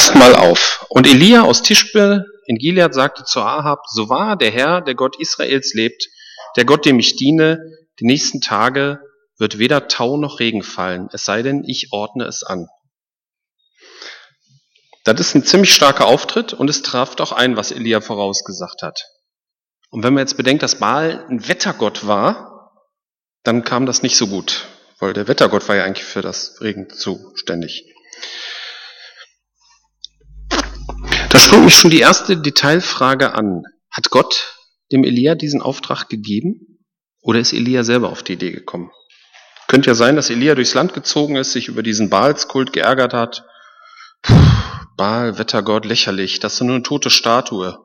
Passt mal auf. Und Elia aus Tischbe in Gilead sagte zu Ahab, so wahr der Herr, der Gott Israels lebt, der Gott, dem ich diene, die nächsten Tage wird weder Tau noch Regen fallen, es sei denn, ich ordne es an. Das ist ein ziemlich starker Auftritt und es traf auch ein, was Elia vorausgesagt hat. Und wenn man jetzt bedenkt, dass Baal ein Wettergott war, dann kam das nicht so gut, weil der Wettergott war ja eigentlich für das Regen zuständig. Da springt mich schon die erste Detailfrage an. Hat Gott dem Elia diesen Auftrag gegeben? Oder ist Elia selber auf die Idee gekommen? Könnte ja sein, dass Elia durchs Land gezogen ist, sich über diesen Baalskult geärgert hat. Puh, Baal, Wettergott, lächerlich, das ist nur eine tote Statue.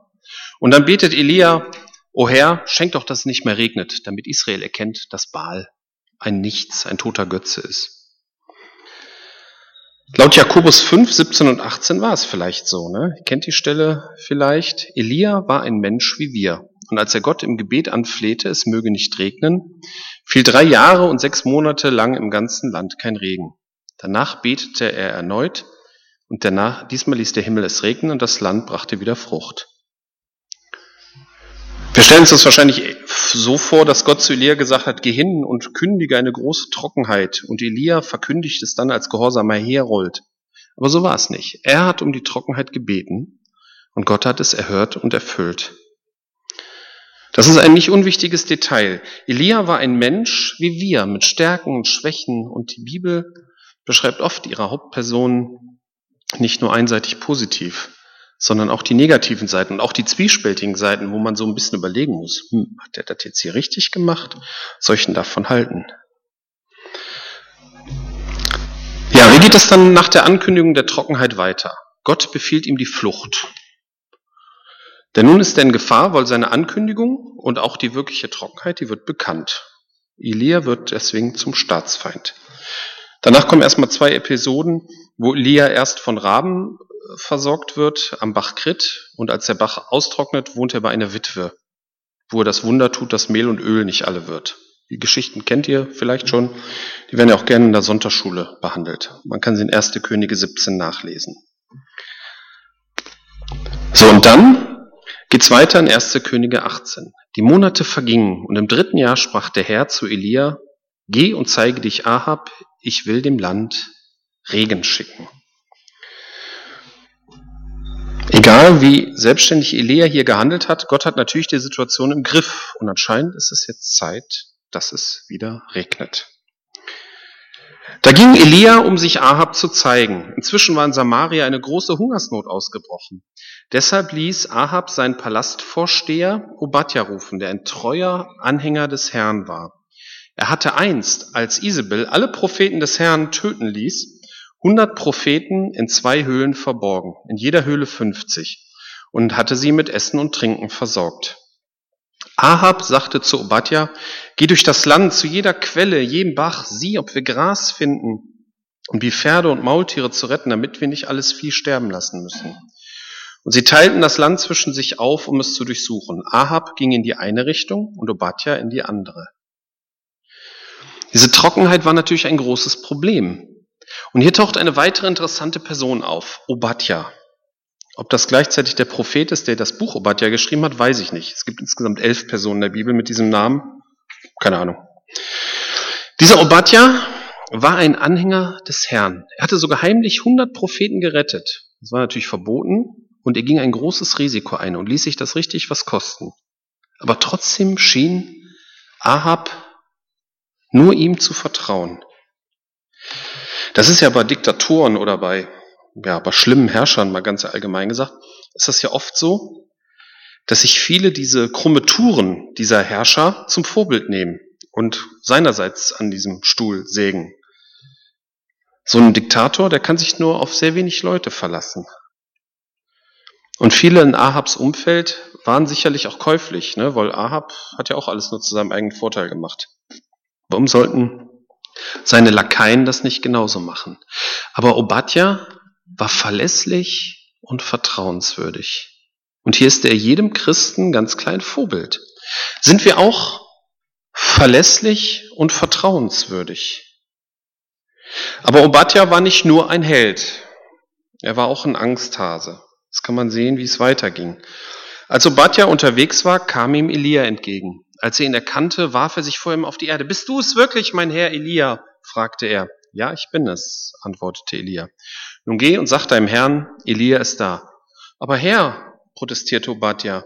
Und dann betet Elia, O Herr, schenk doch, dass es nicht mehr regnet, damit Israel erkennt, dass Baal ein Nichts, ein toter Götze ist. Laut Jakobus 5, 17 und 18 war es vielleicht so, ne? Kennt die Stelle vielleicht? Elia war ein Mensch wie wir. Und als er Gott im Gebet anflehte, es möge nicht regnen, fiel drei Jahre und sechs Monate lang im ganzen Land kein Regen. Danach betete er erneut, und danach, diesmal ließ der Himmel es regnen und das Land brachte wieder Frucht. Wir stellen uns das wahrscheinlich so vor, dass Gott zu Elia gesagt hat, geh hin und kündige eine große Trockenheit. Und Elia verkündigt es dann als gehorsamer Herold. Aber so war es nicht. Er hat um die Trockenheit gebeten und Gott hat es erhört und erfüllt. Das ist ein nicht unwichtiges Detail. Elia war ein Mensch wie wir, mit Stärken und Schwächen und die Bibel beschreibt oft ihre Hauptperson nicht nur einseitig positiv sondern auch die negativen Seiten und auch die zwiespältigen Seiten, wo man so ein bisschen überlegen muss, hm, hat der das jetzt hier richtig gemacht? Soll ich denn davon halten? Ja, wie geht es dann nach der Ankündigung der Trockenheit weiter? Gott befiehlt ihm die Flucht. Denn nun ist er in Gefahr, weil seine Ankündigung und auch die wirkliche Trockenheit, die wird bekannt. Elia wird deswegen zum Staatsfeind. Danach kommen erstmal zwei Episoden, wo Elia erst von Raben versorgt wird am Bach Krit und als der Bach austrocknet, wohnt er bei einer Witwe, wo er das Wunder tut, dass Mehl und Öl nicht alle wird. Die Geschichten kennt ihr vielleicht schon. Die werden ja auch gerne in der Sonntagsschule behandelt. Man kann sie in 1. Könige 17 nachlesen. So, und dann geht's weiter in 1. Könige 18. Die Monate vergingen und im dritten Jahr sprach der Herr zu Elia, Geh und zeige dich Ahab, ich will dem Land Regen schicken. Egal wie selbstständig Elia hier gehandelt hat, Gott hat natürlich die Situation im Griff und anscheinend ist es jetzt Zeit, dass es wieder regnet. Da ging Elia, um sich Ahab zu zeigen. Inzwischen war in Samaria eine große Hungersnot ausgebrochen. Deshalb ließ Ahab seinen Palastvorsteher Obadja rufen, der ein treuer Anhänger des Herrn war. Er hatte einst, als Isabel alle Propheten des Herrn töten ließ, hundert Propheten in zwei Höhlen verborgen, in jeder Höhle fünfzig, und hatte sie mit Essen und Trinken versorgt. Ahab sagte zu Obadja, geh durch das Land zu jeder Quelle, jedem Bach, sieh, ob wir Gras finden, um die Pferde und Maultiere zu retten, damit wir nicht alles Vieh sterben lassen müssen. Und sie teilten das Land zwischen sich auf, um es zu durchsuchen. Ahab ging in die eine Richtung und Obadja in die andere. Diese Trockenheit war natürlich ein großes Problem. Und hier taucht eine weitere interessante Person auf, Obadja. Ob das gleichzeitig der Prophet ist, der das Buch Obadja geschrieben hat, weiß ich nicht. Es gibt insgesamt elf Personen in der Bibel mit diesem Namen. Keine Ahnung. Dieser Obadja war ein Anhänger des Herrn. Er hatte sogar heimlich 100 Propheten gerettet. Das war natürlich verboten und er ging ein großes Risiko ein und ließ sich das richtig was kosten. Aber trotzdem schien Ahab nur ihm zu vertrauen. Das ist ja bei Diktatoren oder bei, ja, bei schlimmen Herrschern, mal ganz allgemein gesagt, ist das ja oft so, dass sich viele diese krumme Touren dieser Herrscher zum Vorbild nehmen und seinerseits an diesem Stuhl sägen. So ein Diktator, der kann sich nur auf sehr wenig Leute verlassen. Und viele in Ahabs Umfeld waren sicherlich auch käuflich, ne? weil Ahab hat ja auch alles nur zu seinem eigenen Vorteil gemacht. Warum sollten seine Lakaien das nicht genauso machen. Aber Obadja war verlässlich und vertrauenswürdig. Und hier ist er jedem Christen ganz klein Vorbild. Sind wir auch verlässlich und vertrauenswürdig? Aber Obadja war nicht nur ein Held. Er war auch ein Angsthase. Das kann man sehen, wie es weiterging. Als Obadja unterwegs war, kam ihm Elia entgegen. Als er ihn erkannte, warf er sich vor ihm auf die Erde. Bist du es wirklich, mein Herr Elia? fragte er. Ja, ich bin es, antwortete Elia. Nun geh und sag deinem Herrn, Elia ist da. Aber Herr, protestierte Obadja,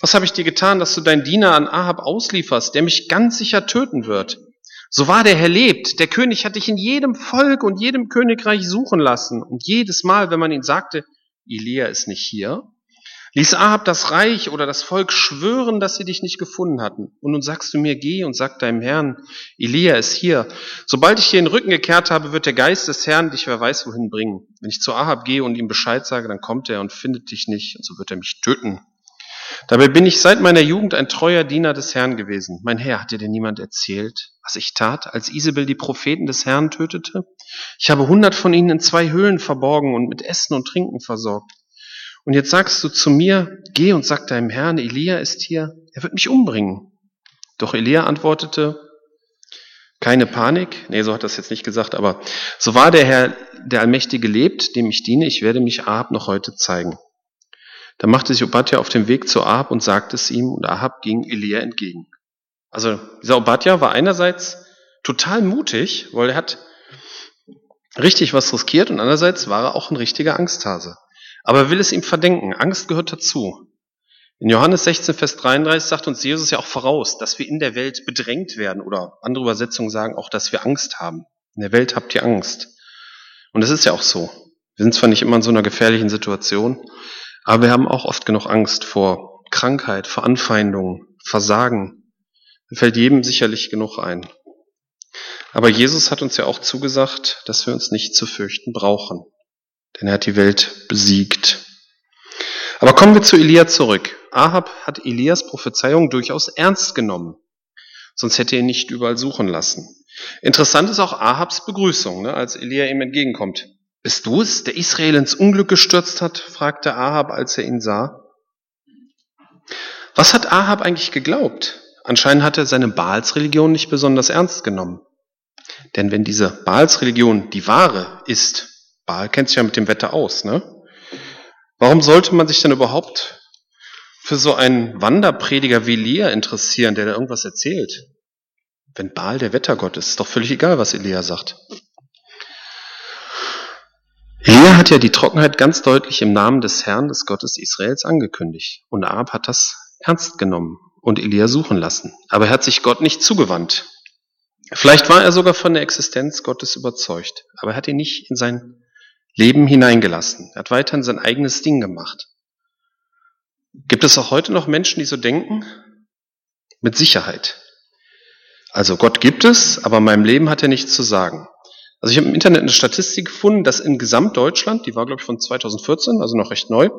was habe ich dir getan, dass du deinen Diener an Ahab auslieferst, der mich ganz sicher töten wird? So war der Herr lebt. Der König hat dich in jedem Volk und jedem Königreich suchen lassen. Und jedes Mal, wenn man ihn sagte, Elia ist nicht hier, ließ Ahab das Reich oder das Volk schwören, dass sie dich nicht gefunden hatten. Und nun sagst du mir, geh und sag deinem Herrn, Elia ist hier. Sobald ich dir den Rücken gekehrt habe, wird der Geist des Herrn dich wer weiß wohin bringen. Wenn ich zu Ahab gehe und ihm Bescheid sage, dann kommt er und findet dich nicht, und so wird er mich töten. Dabei bin ich seit meiner Jugend ein treuer Diener des Herrn gewesen. Mein Herr, hat dir denn niemand erzählt, was ich tat, als Isabel die Propheten des Herrn tötete? Ich habe hundert von ihnen in zwei Höhlen verborgen und mit Essen und Trinken versorgt. Und jetzt sagst du zu mir, geh und sag deinem Herrn, Elia ist hier, er wird mich umbringen. Doch Elia antwortete, keine Panik, nee, so hat das jetzt nicht gesagt, aber so war der Herr, der Allmächtige lebt, dem ich diene, ich werde mich Ahab noch heute zeigen. Da machte sich Obadja auf den Weg zu Ahab und sagte es ihm, und Ahab ging Elia entgegen. Also dieser Obadja war einerseits total mutig, weil er hat richtig was riskiert und andererseits war er auch ein richtiger Angsthase. Aber er will es ihm verdenken. Angst gehört dazu. In Johannes 16, Vers 33 sagt uns Jesus ja auch voraus, dass wir in der Welt bedrängt werden oder andere Übersetzungen sagen auch, dass wir Angst haben. In der Welt habt ihr Angst. Und es ist ja auch so. Wir sind zwar nicht immer in so einer gefährlichen Situation, aber wir haben auch oft genug Angst vor Krankheit, vor Anfeindungen, Versagen. Da fällt jedem sicherlich genug ein. Aber Jesus hat uns ja auch zugesagt, dass wir uns nicht zu fürchten brauchen. Denn er hat die Welt besiegt. Aber kommen wir zu Elia zurück. Ahab hat Elias Prophezeiung durchaus ernst genommen. Sonst hätte er ihn nicht überall suchen lassen. Interessant ist auch Ahabs Begrüßung, ne, als Elia ihm entgegenkommt. Bist du es, der Israel ins Unglück gestürzt hat? fragte Ahab, als er ihn sah. Was hat Ahab eigentlich geglaubt? Anscheinend hat er seine Baalsreligion nicht besonders ernst genommen. Denn wenn diese Baalsreligion die wahre ist, Baal kennt sich ja mit dem Wetter aus, ne? Warum sollte man sich dann überhaupt für so einen Wanderprediger wie Elia interessieren, der da irgendwas erzählt? Wenn Baal der Wettergott ist, ist doch völlig egal, was Elia sagt. Elia hat ja die Trockenheit ganz deutlich im Namen des Herrn, des Gottes Israels angekündigt. Und Ahab hat das ernst genommen und Elia suchen lassen. Aber er hat sich Gott nicht zugewandt. Vielleicht war er sogar von der Existenz Gottes überzeugt, aber er hat ihn nicht in sein Leben hineingelassen. Er hat weiterhin sein eigenes Ding gemacht. Gibt es auch heute noch Menschen, die so denken? Mit Sicherheit. Also Gott gibt es, aber in meinem Leben hat er nichts zu sagen. Also ich habe im Internet eine Statistik gefunden, dass in Gesamtdeutschland, die war glaube ich von 2014, also noch recht neu,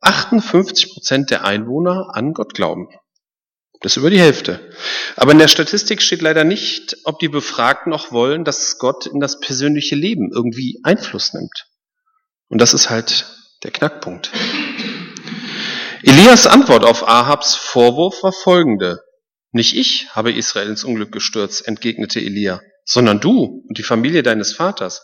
58 Prozent der Einwohner an Gott glauben. Das ist über die Hälfte. Aber in der Statistik steht leider nicht, ob die Befragten auch wollen, dass Gott in das persönliche Leben irgendwie Einfluss nimmt. Und das ist halt der Knackpunkt. Elias Antwort auf Ahabs Vorwurf war folgende. Nicht ich habe Israel ins Unglück gestürzt, entgegnete Elia, sondern du und die Familie deines Vaters.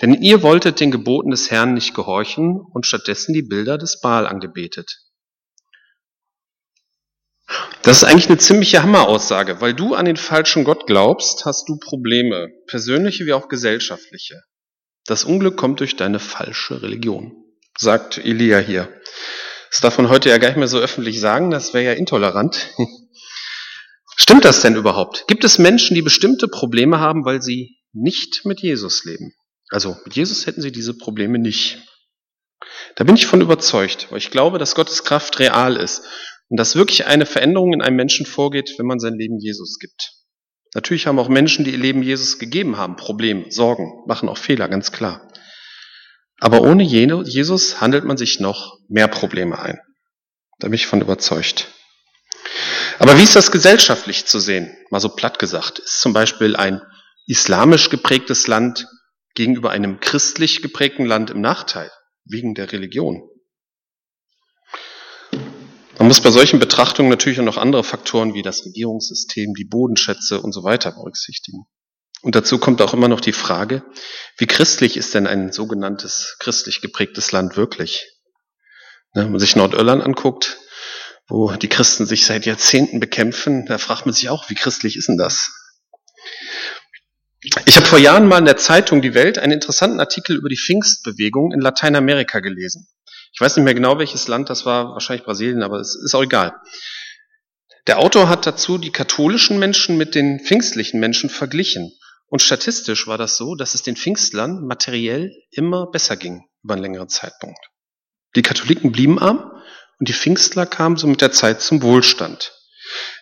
Denn ihr wolltet den Geboten des Herrn nicht gehorchen und stattdessen die Bilder des Baal angebetet. Das ist eigentlich eine ziemliche Hammeraussage, weil du an den falschen Gott glaubst, hast du Probleme, persönliche wie auch gesellschaftliche. Das Unglück kommt durch deine falsche Religion, sagt Elia hier. Das darf man heute ja gar nicht mehr so öffentlich sagen, das wäre ja intolerant. Stimmt das denn überhaupt? Gibt es Menschen, die bestimmte Probleme haben, weil sie nicht mit Jesus leben? Also mit Jesus hätten sie diese Probleme nicht. Da bin ich von überzeugt, weil ich glaube, dass Gottes Kraft real ist und dass wirklich eine Veränderung in einem Menschen vorgeht, wenn man sein Leben Jesus gibt. Natürlich haben auch Menschen, die ihr Leben Jesus gegeben haben, Probleme, Sorgen, machen auch Fehler, ganz klar. Aber ohne Jesus handelt man sich noch mehr Probleme ein. Da bin ich von überzeugt. Aber wie ist das gesellschaftlich zu sehen? Mal so platt gesagt. Ist zum Beispiel ein islamisch geprägtes Land gegenüber einem christlich geprägten Land im Nachteil, wegen der Religion? Man muss bei solchen Betrachtungen natürlich auch noch andere Faktoren wie das Regierungssystem, die Bodenschätze und so weiter berücksichtigen. Und dazu kommt auch immer noch die Frage, wie christlich ist denn ein sogenanntes christlich geprägtes Land wirklich? Ne, wenn man sich Nordirland anguckt, wo die Christen sich seit Jahrzehnten bekämpfen, da fragt man sich auch, wie christlich ist denn das? Ich habe vor Jahren mal in der Zeitung Die Welt einen interessanten Artikel über die Pfingstbewegung in Lateinamerika gelesen. Ich weiß nicht mehr genau, welches Land das war, wahrscheinlich Brasilien, aber es ist auch egal. Der Autor hat dazu die katholischen Menschen mit den pfingstlichen Menschen verglichen. Und statistisch war das so, dass es den Pfingstlern materiell immer besser ging über einen längeren Zeitpunkt. Die Katholiken blieben arm und die Pfingstler kamen so mit der Zeit zum Wohlstand.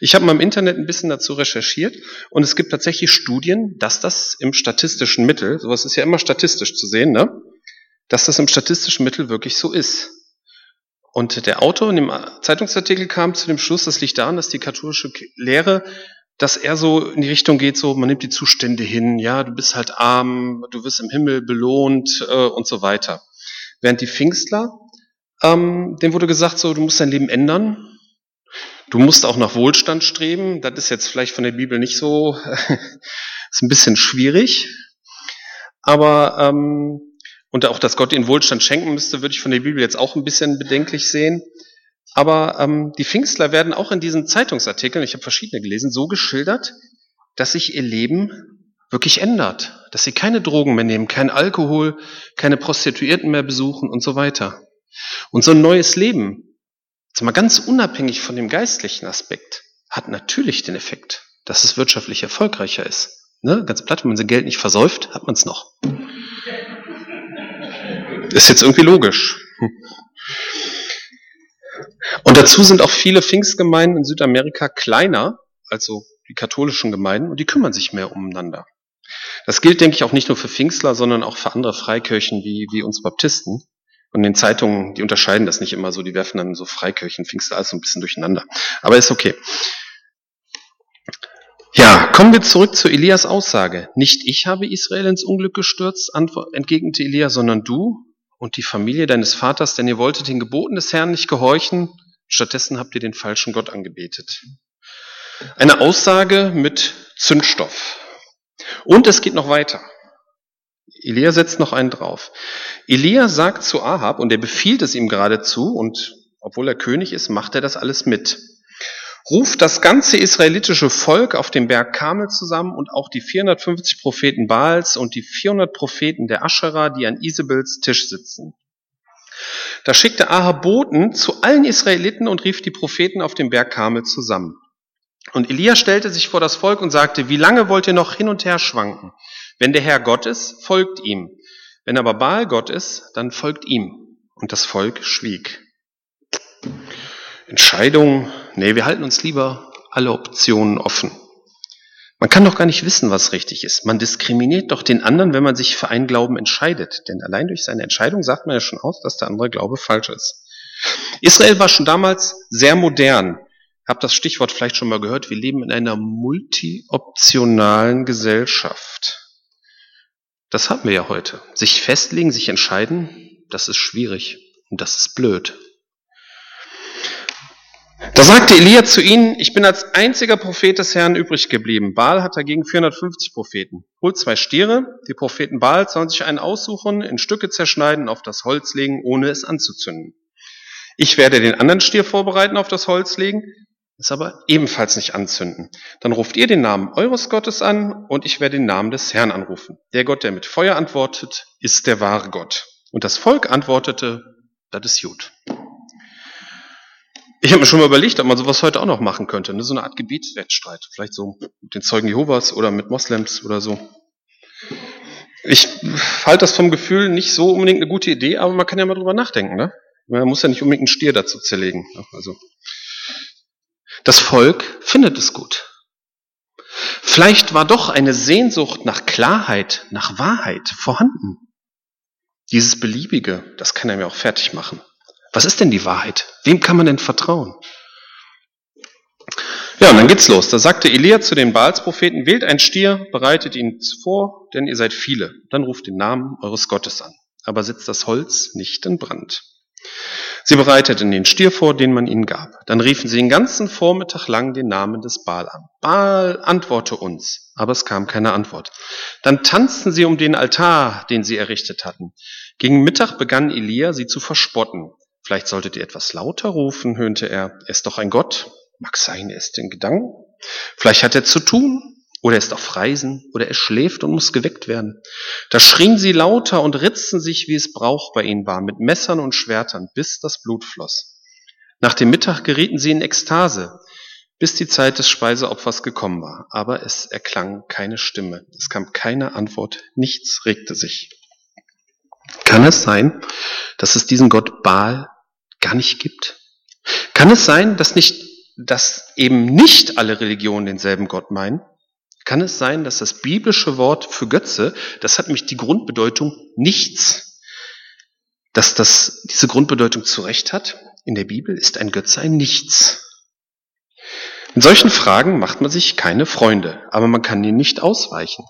Ich habe mal im Internet ein bisschen dazu recherchiert und es gibt tatsächlich Studien, dass das im statistischen Mittel, sowas ist ja immer statistisch zu sehen, ne? Dass das im statistischen Mittel wirklich so ist. Und der Autor in dem Zeitungsartikel kam zu dem Schluss, das liegt daran, dass die katholische Lehre, dass er so in die Richtung geht, so man nimmt die Zustände hin, ja, du bist halt arm, du wirst im Himmel belohnt äh, und so weiter. Während die Pfingstler, ähm, dem wurde gesagt, so du musst dein Leben ändern, Du musst auch nach Wohlstand streben. Das ist jetzt vielleicht von der Bibel nicht so, ist ein bisschen schwierig. Aber ähm, und auch, dass Gott ihnen Wohlstand schenken müsste, würde ich von der Bibel jetzt auch ein bisschen bedenklich sehen. Aber ähm, die Pfingstler werden auch in diesen Zeitungsartikeln, ich habe verschiedene gelesen, so geschildert, dass sich ihr Leben wirklich ändert. Dass sie keine Drogen mehr nehmen, kein Alkohol, keine Prostituierten mehr besuchen und so weiter. Und so ein neues Leben, Jetzt mal ganz unabhängig von dem geistlichen Aspekt, hat natürlich den Effekt, dass es wirtschaftlich erfolgreicher ist. Ne? Ganz platt, wenn man sein Geld nicht versäuft, hat man es noch. Ist jetzt irgendwie logisch. Und dazu sind auch viele Pfingstgemeinden in Südamerika kleiner, also die katholischen Gemeinden, und die kümmern sich mehr umeinander. Das gilt, denke ich, auch nicht nur für Pfingstler, sondern auch für andere Freikirchen wie, wie uns Baptisten. Und in den Zeitungen, die unterscheiden das nicht immer so, die werfen dann so Freikirchen, Pfingster, alles so ein bisschen durcheinander. Aber ist okay. Ja, kommen wir zurück zu Elias Aussage. Nicht ich habe Israel ins Unglück gestürzt, entgegnete Elia, sondern du und die Familie deines Vaters, denn ihr wolltet den Geboten des Herrn nicht gehorchen, stattdessen habt ihr den falschen Gott angebetet. Eine Aussage mit Zündstoff. Und es geht noch weiter. Elia setzt noch einen drauf. Elia sagt zu Ahab, und er befiehlt es ihm geradezu, und obwohl er König ist, macht er das alles mit. Ruft das ganze israelitische Volk auf dem Berg Kamel zusammen und auch die 450 Propheten Baals und die 400 Propheten der Aschera, die an Isabels Tisch sitzen. Da schickte Ahab Boten zu allen Israeliten und rief die Propheten auf dem Berg Kamel zusammen. Und Elia stellte sich vor das Volk und sagte, wie lange wollt ihr noch hin und her schwanken? Wenn der Herr Gott ist, folgt ihm. Wenn aber Baal Gott ist, dann folgt ihm. Und das Volk schwieg. Entscheidung, nee, wir halten uns lieber alle Optionen offen. Man kann doch gar nicht wissen, was richtig ist. Man diskriminiert doch den anderen, wenn man sich für einen Glauben entscheidet. Denn allein durch seine Entscheidung sagt man ja schon aus, dass der andere Glaube falsch ist. Israel war schon damals sehr modern. Habt das Stichwort vielleicht schon mal gehört. Wir leben in einer multioptionalen Gesellschaft. Das haben wir ja heute. Sich festlegen, sich entscheiden, das ist schwierig und das ist blöd. Da sagte Elia zu ihnen, ich bin als einziger Prophet des Herrn übrig geblieben. Baal hat dagegen 450 Propheten. Holt zwei Stiere, die Propheten Baal sollen sich einen aussuchen, in Stücke zerschneiden, auf das Holz legen, ohne es anzuzünden. Ich werde den anderen Stier vorbereiten, auf das Holz legen, es aber ebenfalls nicht anzünden. Dann ruft ihr den Namen eures Gottes an und ich werde den Namen des Herrn anrufen. Der Gott, der mit Feuer antwortet, ist der wahre Gott. Und das Volk antwortete, das ist gut. Ich habe mir schon mal überlegt, ob man sowas heute auch noch machen könnte. Ne? So eine Art Gebetswettstreit. Vielleicht so mit den Zeugen Jehovas oder mit Moslems oder so. Ich halte das vom Gefühl nicht so unbedingt eine gute Idee, aber man kann ja mal drüber nachdenken. Ne? Man muss ja nicht unbedingt einen Stier dazu zerlegen. Also das Volk findet es gut. Vielleicht war doch eine Sehnsucht nach Klarheit, nach Wahrheit vorhanden. Dieses Beliebige, das kann er mir auch fertig machen. Was ist denn die Wahrheit? Wem kann man denn vertrauen? Ja, und dann geht's los. Da sagte Elia zu den Baalspropheten, wählt einen Stier, bereitet ihn vor, denn ihr seid viele. Dann ruft den Namen eures Gottes an. Aber setzt das Holz nicht in Brand. Sie bereiteten den Stier vor, den man ihnen gab. Dann riefen sie den ganzen Vormittag lang den Namen des Baal an. Baal, antworte uns. Aber es kam keine Antwort. Dann tanzten sie um den Altar, den sie errichtet hatten. Gegen Mittag begann Elia, sie zu verspotten. Vielleicht solltet ihr etwas lauter rufen, höhnte er. Er ist doch ein Gott. Mag sein, er ist in Gedanken. Vielleicht hat er zu tun. Oder er ist auf Reisen, oder er schläft und muss geweckt werden. Da schrien sie lauter und ritzten sich, wie es Brauch bei ihnen war, mit Messern und Schwertern, bis das Blut floss. Nach dem Mittag gerieten sie in Ekstase, bis die Zeit des Speiseopfers gekommen war. Aber es erklang keine Stimme, es kam keine Antwort, nichts regte sich. Kann es sein, dass es diesen Gott Baal gar nicht gibt? Kann es sein, dass nicht, dass eben nicht alle Religionen denselben Gott meinen? Kann es sein, dass das biblische Wort für Götze, das hat nämlich die Grundbedeutung nichts, dass das diese Grundbedeutung zurecht hat? In der Bibel ist ein Götze ein Nichts. In solchen Fragen macht man sich keine Freunde, aber man kann ihnen nicht ausweichen.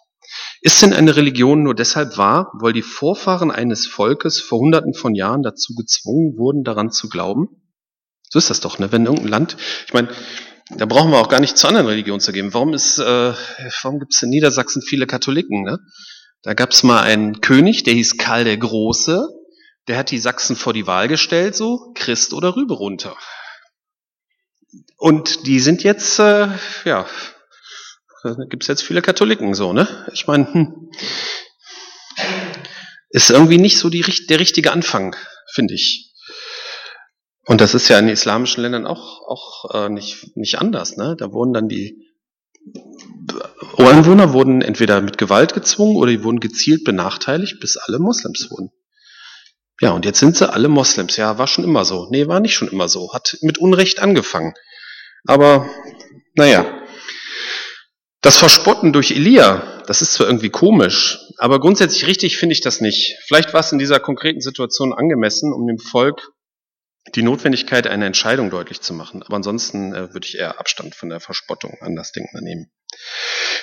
Ist denn eine Religion nur deshalb wahr, weil die Vorfahren eines Volkes vor hunderten von Jahren dazu gezwungen wurden, daran zu glauben? So ist das doch, ne? Wenn irgendein Land, ich meine, da brauchen wir auch gar nicht zu anderen Religionen zu gehen. Warum ist, äh, warum gibt es in Niedersachsen viele Katholiken? Ne? Da gab es mal einen König, der hieß Karl der Große. Der hat die Sachsen vor die Wahl gestellt, so Christ oder Rübe runter. Und die sind jetzt, äh, ja, da gibt es jetzt viele Katholiken so, ne? Ich meine, hm, ist irgendwie nicht so die, der richtige Anfang, finde ich. Und das ist ja in islamischen Ländern auch, auch äh, nicht, nicht anders. Ne? Da wurden dann die Ureinwohner wurden entweder mit Gewalt gezwungen oder die wurden gezielt benachteiligt, bis alle Moslems wurden. Ja, und jetzt sind sie alle Moslems. Ja, war schon immer so. Nee, war nicht schon immer so. Hat mit Unrecht angefangen. Aber, naja. Das Verspotten durch Elia, das ist zwar irgendwie komisch, aber grundsätzlich richtig finde ich das nicht. Vielleicht war es in dieser konkreten Situation angemessen, um dem Volk die Notwendigkeit einer Entscheidung deutlich zu machen. Aber ansonsten äh, würde ich eher Abstand von der Verspottung an das Ding nehmen.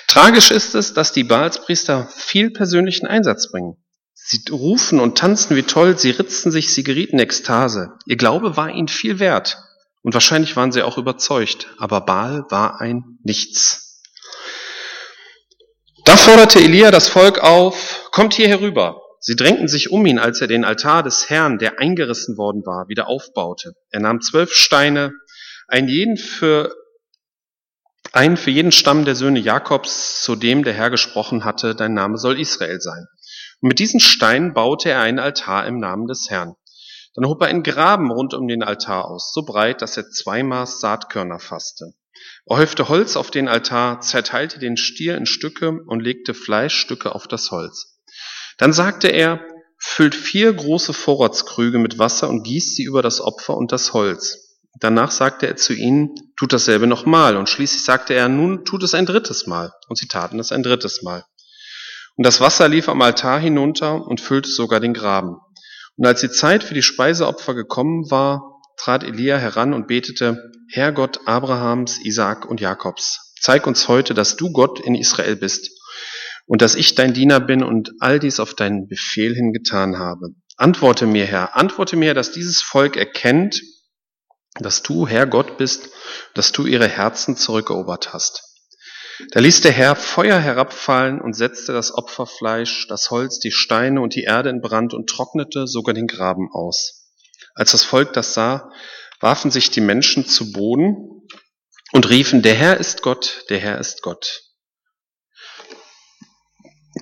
Tragisch ist es, dass die Baalspriester viel persönlichen Einsatz bringen. Sie rufen und tanzen wie toll, sie ritzten sich, sie gerieten Ekstase. Ihr Glaube war ihnen viel wert. Und wahrscheinlich waren sie auch überzeugt. Aber Baal war ein Nichts. Da forderte Elia das Volk auf, kommt hier herüber. Sie drängten sich um ihn, als er den Altar des Herrn, der eingerissen worden war, wieder aufbaute. Er nahm zwölf Steine, einen jeden für einen für jeden Stamm der Söhne Jakobs, zu dem der Herr gesprochen hatte, dein Name soll Israel sein. Und mit diesen Steinen baute er einen Altar im Namen des Herrn. Dann hob er einen Graben rund um den Altar aus, so breit, dass er zwei Maß Saatkörner fasste. Er häufte Holz auf den Altar, zerteilte den Stier in Stücke und legte Fleischstücke auf das Holz. Dann sagte er, füllt vier große Vorratskrüge mit Wasser und gießt sie über das Opfer und das Holz. Danach sagte er zu ihnen, tut dasselbe nochmal. Und schließlich sagte er, nun tut es ein drittes Mal. Und sie taten es ein drittes Mal. Und das Wasser lief am Altar hinunter und füllte sogar den Graben. Und als die Zeit für die Speiseopfer gekommen war, trat Elia heran und betete, Herr Gott Abrahams, Isaak und Jakobs, zeig uns heute, dass du Gott in Israel bist und dass ich dein Diener bin und all dies auf deinen Befehl hin getan habe. Antworte mir, Herr, antworte mir, dass dieses Volk erkennt, dass du Herr Gott bist, dass du ihre Herzen zurückerobert hast. Da ließ der Herr Feuer herabfallen und setzte das Opferfleisch, das Holz, die Steine und die Erde in Brand und trocknete sogar den Graben aus. Als das Volk das sah, warfen sich die Menschen zu Boden und riefen, der Herr ist Gott, der Herr ist Gott.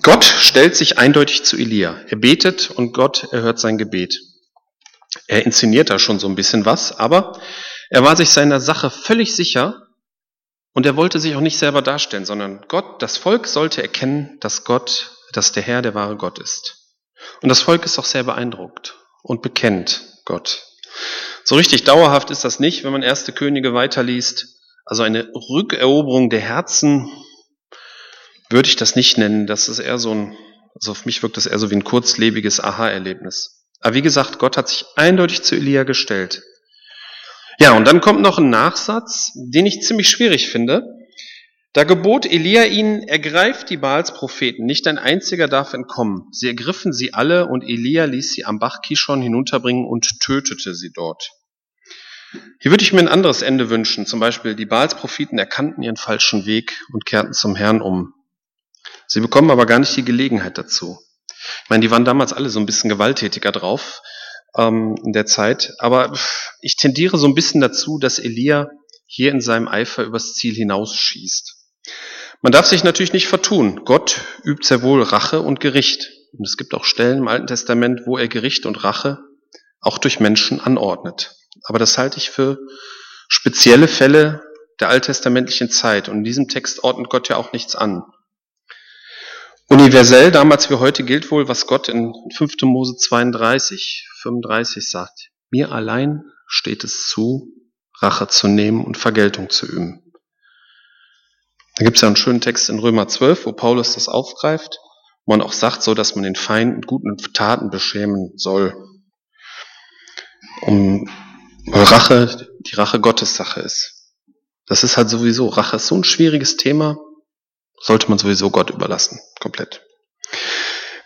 Gott stellt sich eindeutig zu Elia. Er betet und Gott erhört sein Gebet. Er inszeniert da schon so ein bisschen was, aber er war sich seiner Sache völlig sicher und er wollte sich auch nicht selber darstellen, sondern Gott, das Volk sollte erkennen, dass Gott, dass der Herr der wahre Gott ist. Und das Volk ist auch sehr beeindruckt und bekennt Gott. So richtig dauerhaft ist das nicht, wenn man erste Könige weiterliest. Also eine Rückeroberung der Herzen würde ich das nicht nennen. Das ist eher so ein, also auf mich wirkt das eher so wie ein kurzlebiges Aha-Erlebnis. Aber wie gesagt, Gott hat sich eindeutig zu Elia gestellt. Ja, und dann kommt noch ein Nachsatz, den ich ziemlich schwierig finde. Da gebot Elia ihnen, ergreift die Baalspropheten, nicht ein einziger darf entkommen. Sie ergriffen sie alle und Elia ließ sie am Bach Kishon hinunterbringen und tötete sie dort. Hier würde ich mir ein anderes Ende wünschen. Zum Beispiel, die Baalspropheten erkannten ihren falschen Weg und kehrten zum Herrn um. Sie bekommen aber gar nicht die Gelegenheit dazu. Ich meine, die waren damals alle so ein bisschen gewalttätiger drauf ähm, in der Zeit. Aber ich tendiere so ein bisschen dazu, dass Elia hier in seinem Eifer übers Ziel hinausschießt. Man darf sich natürlich nicht vertun. Gott übt sehr wohl Rache und Gericht. Und es gibt auch Stellen im Alten Testament, wo er Gericht und Rache auch durch Menschen anordnet. Aber das halte ich für spezielle Fälle der alttestamentlichen Zeit. Und in diesem Text ordnet Gott ja auch nichts an. Universell, damals wie heute, gilt wohl, was Gott in 5. Mose 32, 35 sagt. Mir allein steht es zu, Rache zu nehmen und Vergeltung zu üben. Da gibt es ja einen schönen Text in Römer 12, wo Paulus das aufgreift, wo man auch sagt, so dass man den Feind mit guten Taten beschämen soll. Um weil Rache die Rache Gottes Sache ist. Das ist halt sowieso, Rache ist so ein schwieriges Thema, sollte man sowieso Gott überlassen, komplett.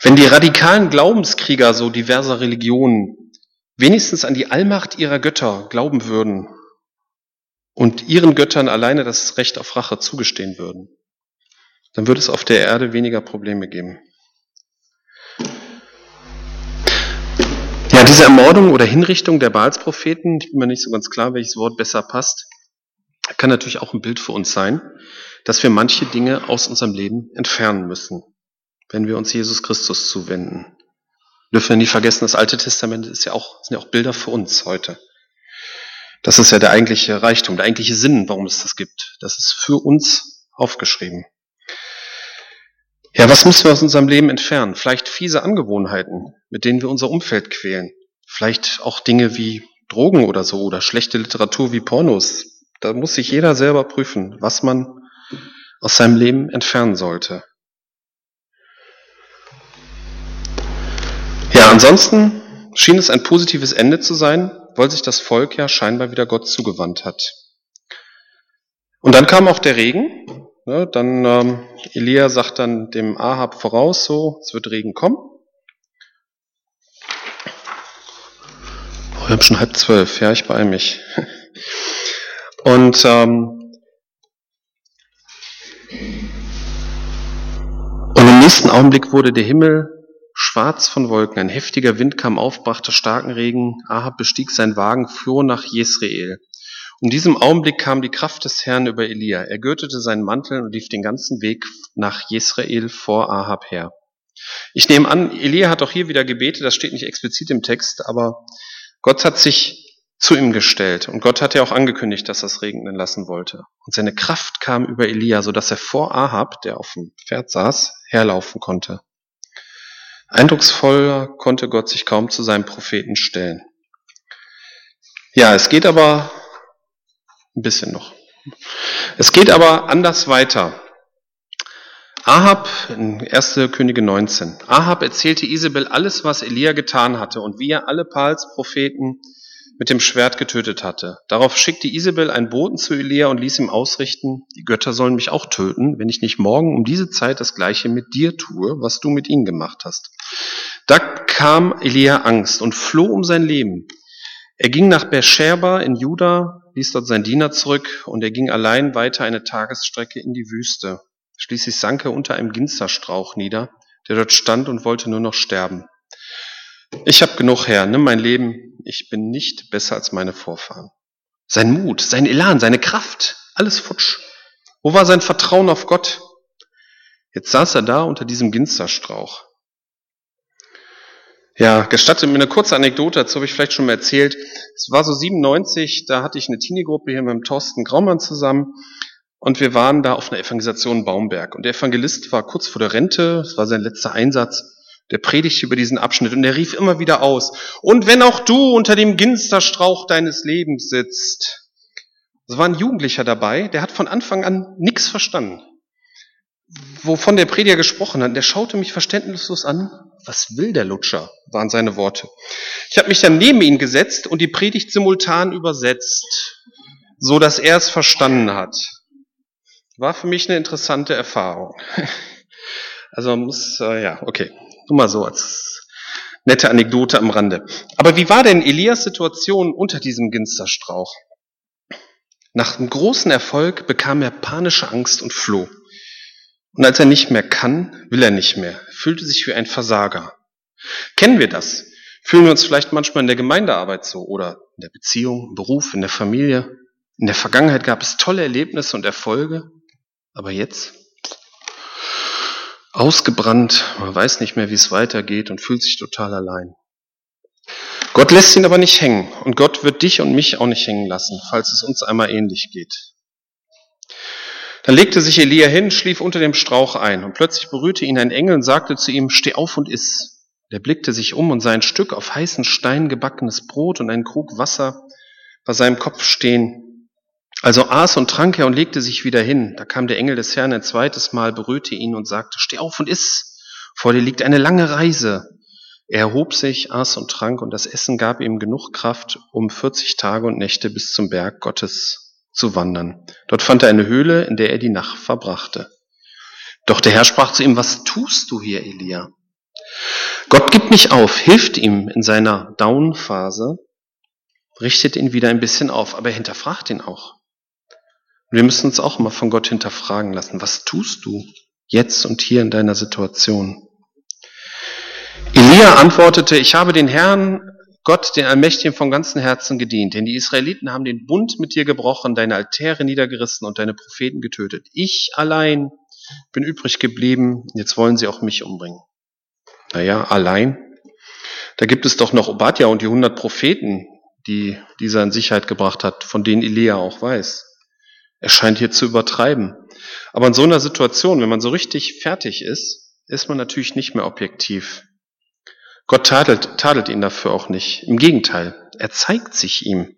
Wenn die radikalen Glaubenskrieger so diverser Religionen wenigstens an die Allmacht ihrer Götter glauben würden und ihren Göttern alleine das Recht auf Rache zugestehen würden, dann würde es auf der Erde weniger Probleme geben. Ja, diese Ermordung oder Hinrichtung der Baalspropheten, ich bin mir nicht so ganz klar, welches Wort besser passt, kann natürlich auch ein Bild für uns sein, dass wir manche Dinge aus unserem Leben entfernen müssen, wenn wir uns Jesus Christus zuwenden. Wir dürfen nie vergessen, das Alte Testament ist ja auch, sind ja auch Bilder für uns heute. Das ist ja der eigentliche Reichtum, der eigentliche Sinn, warum es das gibt. Das ist für uns aufgeschrieben. Ja, was müssen wir aus unserem Leben entfernen? Vielleicht fiese Angewohnheiten, mit denen wir unser Umfeld quälen. Vielleicht auch Dinge wie Drogen oder so oder schlechte Literatur wie Pornos. Da muss sich jeder selber prüfen, was man aus seinem Leben entfernen sollte. Ja, ansonsten schien es ein positives Ende zu sein, weil sich das Volk ja scheinbar wieder Gott zugewandt hat. Und dann kam auch der Regen. Ne, dann ähm, Elia sagt dann dem Ahab voraus, so, es wird Regen kommen. Oh, wir haben schon halb zwölf, ja, ich beeile mich. Und ähm, und im nächsten Augenblick wurde der Himmel schwarz von Wolken. Ein heftiger Wind kam auf, brachte starken Regen. Ahab bestieg seinen Wagen, fuhr nach Jesreel. In diesem Augenblick kam die Kraft des Herrn über Elia. Er gürtete seinen Mantel und lief den ganzen Weg nach Jesrael vor Ahab her. Ich nehme an, Elia hat auch hier wieder gebetet, das steht nicht explizit im Text, aber Gott hat sich zu ihm gestellt und Gott hat ja auch angekündigt, dass er es regnen lassen wollte. Und seine Kraft kam über Elia, so dass er vor Ahab, der auf dem Pferd saß, herlaufen konnte. Eindrucksvoller konnte Gott sich kaum zu seinem Propheten stellen. Ja, es geht aber ein bisschen noch. Es geht aber anders weiter. Ahab, in 1. Könige 19. Ahab erzählte Isabel alles, was Elia getan hatte und wie er alle Pals Propheten mit dem Schwert getötet hatte. Darauf schickte Isabel einen Boten zu Elia und ließ ihm ausrichten, die Götter sollen mich auch töten, wenn ich nicht morgen um diese Zeit das gleiche mit dir tue, was du mit ihnen gemacht hast. Da kam Elia Angst und floh um sein Leben. Er ging nach Beersheba in Juda, ließ dort sein Diener zurück und er ging allein weiter eine Tagesstrecke in die Wüste. Schließlich sank er unter einem Ginsterstrauch nieder, der dort stand und wollte nur noch sterben. Ich habe genug her, nimm mein Leben, ich bin nicht besser als meine Vorfahren. Sein Mut, sein Elan, seine Kraft, alles futsch. Wo war sein Vertrauen auf Gott? Jetzt saß er da unter diesem Ginsterstrauch. Ja, gestattet mir eine kurze Anekdote, dazu habe ich vielleicht schon mal erzählt. Es war so 97, da hatte ich eine Teenie-Gruppe hier mit dem Thorsten Graumann zusammen und wir waren da auf einer Evangelisation Baumberg. Und der Evangelist war kurz vor der Rente, es war sein letzter Einsatz, der predigte über diesen Abschnitt und der rief immer wieder aus, und wenn auch du unter dem Ginsterstrauch deines Lebens sitzt. Es war ein Jugendlicher dabei, der hat von Anfang an nichts verstanden wovon der Prediger gesprochen hat, der schaute mich verständnislos an. Was will der Lutscher? waren seine Worte. Ich habe mich dann neben ihn gesetzt und die Predigt simultan übersetzt, so dass er es verstanden hat. War für mich eine interessante Erfahrung. Also man muss, äh, ja, okay, nur mal so als nette Anekdote am Rande. Aber wie war denn Elias Situation unter diesem Ginsterstrauch? Nach einem großen Erfolg bekam er panische Angst und floh. Und als er nicht mehr kann, will er nicht mehr, fühlte sich wie ein Versager. Kennen wir das? Fühlen wir uns vielleicht manchmal in der Gemeindearbeit so oder in der Beziehung, im Beruf, in der Familie? In der Vergangenheit gab es tolle Erlebnisse und Erfolge, aber jetzt ausgebrannt, man weiß nicht mehr, wie es weitergeht und fühlt sich total allein. Gott lässt ihn aber nicht hängen und Gott wird dich und mich auch nicht hängen lassen, falls es uns einmal ähnlich geht. Dann legte sich Elia hin, schlief unter dem Strauch ein und plötzlich berührte ihn ein Engel und sagte zu ihm, steh auf und iss. Der blickte sich um und sah ein Stück auf heißen Stein gebackenes Brot und einen Krug Wasser bei seinem Kopf stehen. Also aß und trank er und legte sich wieder hin. Da kam der Engel des Herrn ein zweites Mal, berührte ihn und sagte, steh auf und iss. Vor dir liegt eine lange Reise. Er erhob sich, aß und trank und das Essen gab ihm genug Kraft, um 40 Tage und Nächte bis zum Berg Gottes zu wandern. Dort fand er eine Höhle, in der er die Nacht verbrachte. Doch der Herr sprach zu ihm, was tust du hier, Elia? Gott gibt nicht auf, hilft ihm in seiner Down-Phase, richtet ihn wieder ein bisschen auf, aber er hinterfragt ihn auch. Wir müssen uns auch immer von Gott hinterfragen lassen, was tust du jetzt und hier in deiner Situation? Elia antwortete, ich habe den Herrn Gott, den Allmächtigen, von ganzem Herzen gedient. Denn die Israeliten haben den Bund mit dir gebrochen, deine Altäre niedergerissen und deine Propheten getötet. Ich allein bin übrig geblieben. Jetzt wollen sie auch mich umbringen. Naja, allein. Da gibt es doch noch Obadja und die hundert Propheten, die dieser in Sicherheit gebracht hat, von denen Elia auch weiß. Er scheint hier zu übertreiben. Aber in so einer Situation, wenn man so richtig fertig ist, ist man natürlich nicht mehr objektiv. Gott tadelt, tadelt ihn dafür auch nicht. Im Gegenteil, er zeigt sich ihm.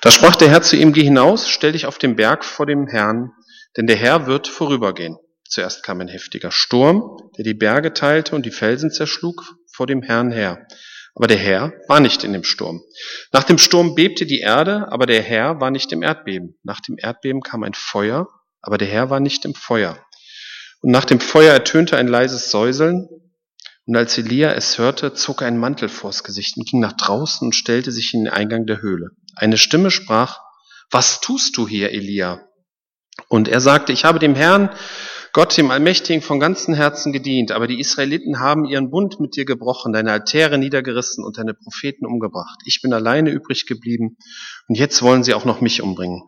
Da sprach der Herr zu ihm, geh hinaus, stell dich auf den Berg vor dem Herrn, denn der Herr wird vorübergehen. Zuerst kam ein heftiger Sturm, der die Berge teilte und die Felsen zerschlug vor dem Herrn her. Aber der Herr war nicht in dem Sturm. Nach dem Sturm bebte die Erde, aber der Herr war nicht im Erdbeben. Nach dem Erdbeben kam ein Feuer, aber der Herr war nicht im Feuer. Und nach dem Feuer ertönte ein leises Säuseln, und als Elia es hörte, zog er einen Mantel vors Gesicht und ging nach draußen und stellte sich in den Eingang der Höhle. Eine Stimme sprach, was tust du hier, Elia? Und er sagte, ich habe dem Herrn, Gott, dem Allmächtigen, von ganzem Herzen gedient, aber die Israeliten haben ihren Bund mit dir gebrochen, deine Altäre niedergerissen und deine Propheten umgebracht. Ich bin alleine übrig geblieben und jetzt wollen sie auch noch mich umbringen.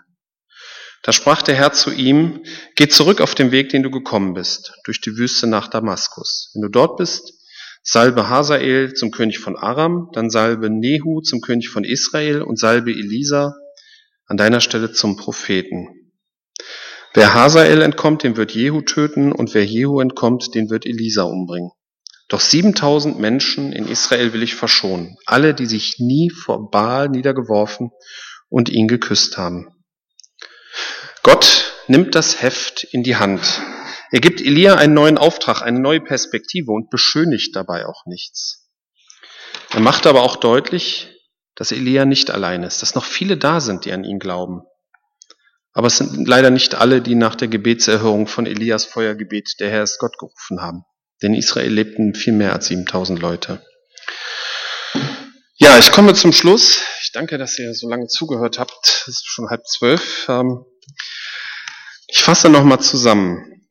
Da sprach der Herr zu ihm, geh zurück auf den Weg, den du gekommen bist, durch die Wüste nach Damaskus. Wenn du dort bist, Salbe Hazael zum König von Aram, dann salbe Nehu zum König von Israel und salbe Elisa an deiner Stelle zum Propheten. Wer Hazael entkommt, den wird Jehu töten und wer Jehu entkommt, den wird Elisa umbringen. Doch 7000 Menschen in Israel will ich verschonen, alle, die sich nie vor Baal niedergeworfen und ihn geküsst haben. Gott nimmt das Heft in die Hand er gibt Elia einen neuen Auftrag, eine neue Perspektive und beschönigt dabei auch nichts. Er macht aber auch deutlich, dass Elia nicht allein ist, dass noch viele da sind, die an ihn glauben. Aber es sind leider nicht alle, die nach der Gebetserhörung von Elias Feuergebet der Herr ist Gott gerufen haben. Denn Israel lebten viel mehr als 7000 Leute. Ja, ich komme zum Schluss. Ich danke, dass ihr so lange zugehört habt. Es ist schon halb zwölf. Ähm, ich fasse nochmal zusammen.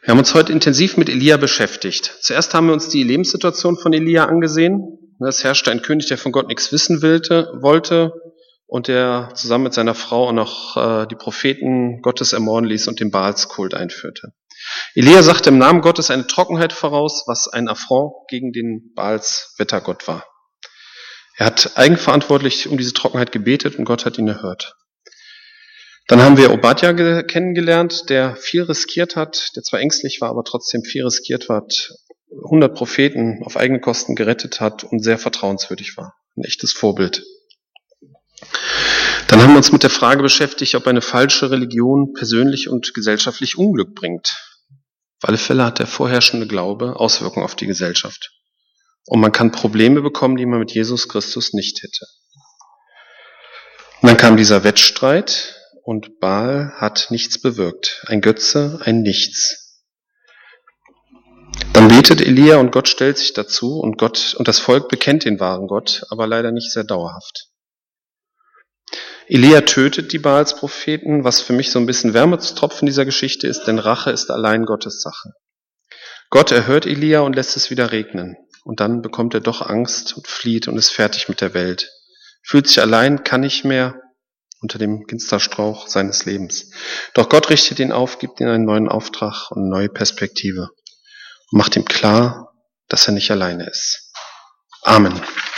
Wir haben uns heute intensiv mit Elia beschäftigt. Zuerst haben wir uns die Lebenssituation von Elia angesehen. Es herrschte ein König, der von Gott nichts wissen wollte und der zusammen mit seiner Frau auch noch äh, die Propheten Gottes ermorden ließ und den Baalskult einführte. Elia sagte im Namen Gottes eine Trockenheit voraus, was ein Affront gegen den Baals Wettergott war. Er hat eigenverantwortlich um diese Trockenheit gebetet und Gott hat ihn erhört. Dann haben wir Obadja kennengelernt, der viel riskiert hat, der zwar ängstlich war, aber trotzdem viel riskiert hat, 100 Propheten auf eigene Kosten gerettet hat und sehr vertrauenswürdig war. Ein echtes Vorbild. Dann haben wir uns mit der Frage beschäftigt, ob eine falsche Religion persönlich und gesellschaftlich Unglück bringt. Auf alle Fälle hat der vorherrschende Glaube Auswirkungen auf die Gesellschaft. Und man kann Probleme bekommen, die man mit Jesus Christus nicht hätte. Und dann kam dieser Wettstreit und Baal hat nichts bewirkt. Ein Götze, ein Nichts. Dann betet Elia und Gott stellt sich dazu und Gott und das Volk bekennt den wahren Gott, aber leider nicht sehr dauerhaft. Elia tötet die Baalspropheten, was für mich so ein bisschen Wärmetropfen dieser Geschichte ist, denn Rache ist allein Gottes Sache. Gott erhört Elia und lässt es wieder regnen. Und dann bekommt er doch Angst und flieht und ist fertig mit der Welt. Fühlt sich allein, kann nicht mehr unter dem Ginsterstrauch seines Lebens. Doch Gott richtet ihn auf, gibt ihm einen neuen Auftrag und eine neue Perspektive und macht ihm klar, dass er nicht alleine ist. Amen.